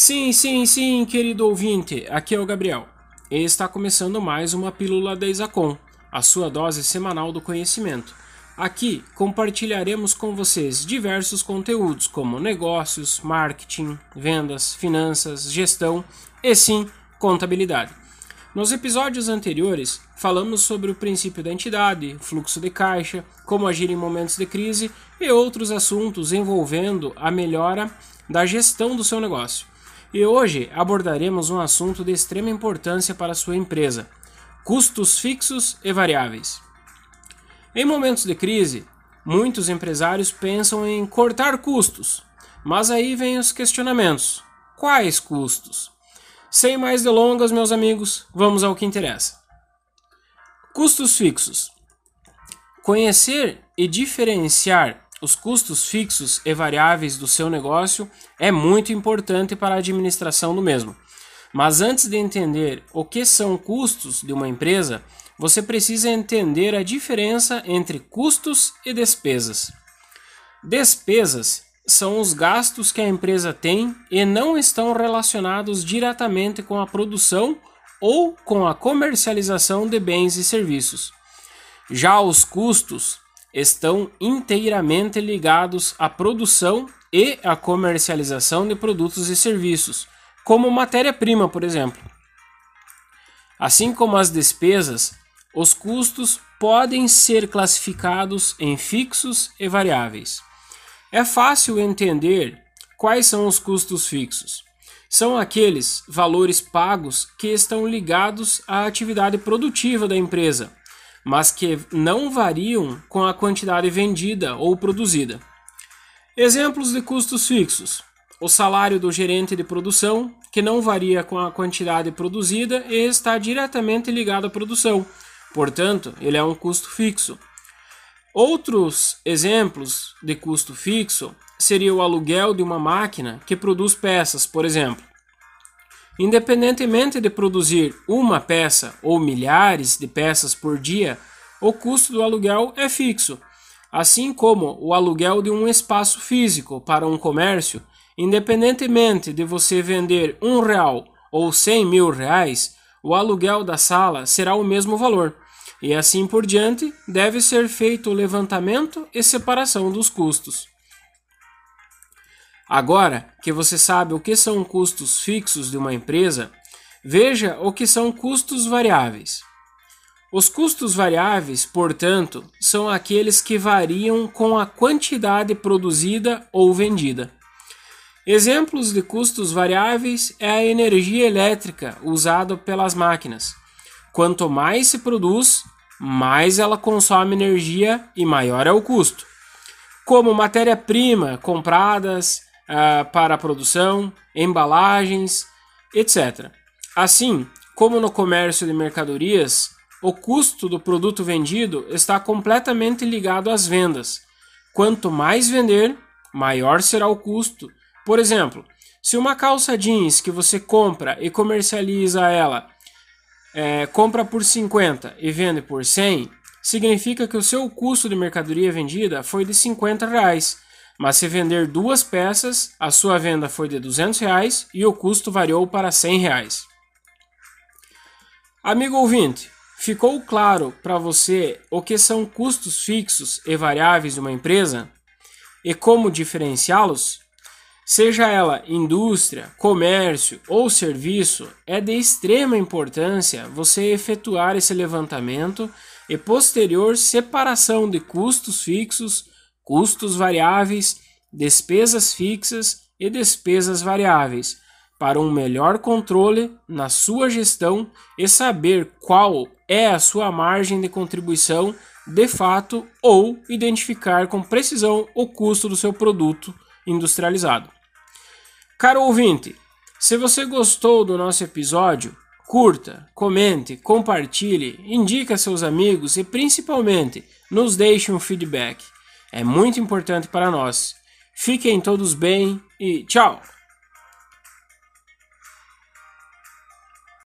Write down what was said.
Sim, sim, sim, querido ouvinte, aqui é o Gabriel. E está começando mais uma Pílula da Isacom, a sua dose semanal do conhecimento. Aqui compartilharemos com vocês diversos conteúdos como negócios, marketing, vendas, finanças, gestão e sim, contabilidade. Nos episódios anteriores, falamos sobre o princípio da entidade, fluxo de caixa, como agir em momentos de crise e outros assuntos envolvendo a melhora da gestão do seu negócio. E hoje abordaremos um assunto de extrema importância para sua empresa: custos fixos e variáveis. Em momentos de crise, muitos empresários pensam em cortar custos, mas aí vem os questionamentos: quais custos? Sem mais delongas, meus amigos, vamos ao que interessa. Custos fixos. Conhecer e diferenciar os custos fixos e variáveis do seu negócio é muito importante para a administração do mesmo. Mas antes de entender o que são custos de uma empresa, você precisa entender a diferença entre custos e despesas. Despesas são os gastos que a empresa tem e não estão relacionados diretamente com a produção ou com a comercialização de bens e serviços. Já os custos estão inteiramente ligados à produção e à comercialização de produtos e serviços, como matéria-prima, por exemplo. Assim como as despesas, os custos podem ser classificados em fixos e variáveis. É fácil entender quais são os custos fixos. São aqueles valores pagos que estão ligados à atividade produtiva da empresa, mas que não variam com a quantidade vendida ou produzida. Exemplos de custos fixos: o salário do gerente de produção, que não varia com a quantidade produzida e está diretamente ligado à produção, portanto, ele é um custo fixo. Outros exemplos de custo fixo seria o aluguel de uma máquina que produz peças, por exemplo. Independentemente de produzir uma peça ou milhares de peças por dia, o custo do aluguel é fixo, assim como o aluguel de um espaço físico para um comércio, independentemente de você vender um real ou cem mil reais, o aluguel da sala será o mesmo valor e assim por diante, deve ser feito o levantamento e separação dos custos. Agora que você sabe o que são custos fixos de uma empresa, veja o que são custos variáveis. Os custos variáveis, portanto, são aqueles que variam com a quantidade produzida ou vendida. Exemplos de custos variáveis é a energia elétrica usada pelas máquinas Quanto mais se produz, mais ela consome energia e maior é o custo. Como matéria-prima compradas uh, para a produção, embalagens, etc. Assim, como no comércio de mercadorias, o custo do produto vendido está completamente ligado às vendas. Quanto mais vender, maior será o custo. Por exemplo, se uma calça jeans que você compra e comercializa ela é, compra por 50 e vende por 100, significa que o seu custo de mercadoria vendida foi de 50 reais. Mas se vender duas peças, a sua venda foi de 200 reais e o custo variou para 100 reais. Amigo ouvinte, ficou claro para você o que são custos fixos e variáveis de uma empresa e como diferenciá-los? Seja ela indústria, comércio ou serviço, é de extrema importância você efetuar esse levantamento e posterior separação de custos fixos, custos variáveis, despesas fixas e despesas variáveis, para um melhor controle na sua gestão e saber qual é a sua margem de contribuição de fato ou identificar com precisão o custo do seu produto industrializado. Caro ouvinte, se você gostou do nosso episódio, curta, comente, compartilhe, indique a seus amigos e principalmente nos deixe um feedback. É muito importante para nós. Fiquem todos bem e tchau!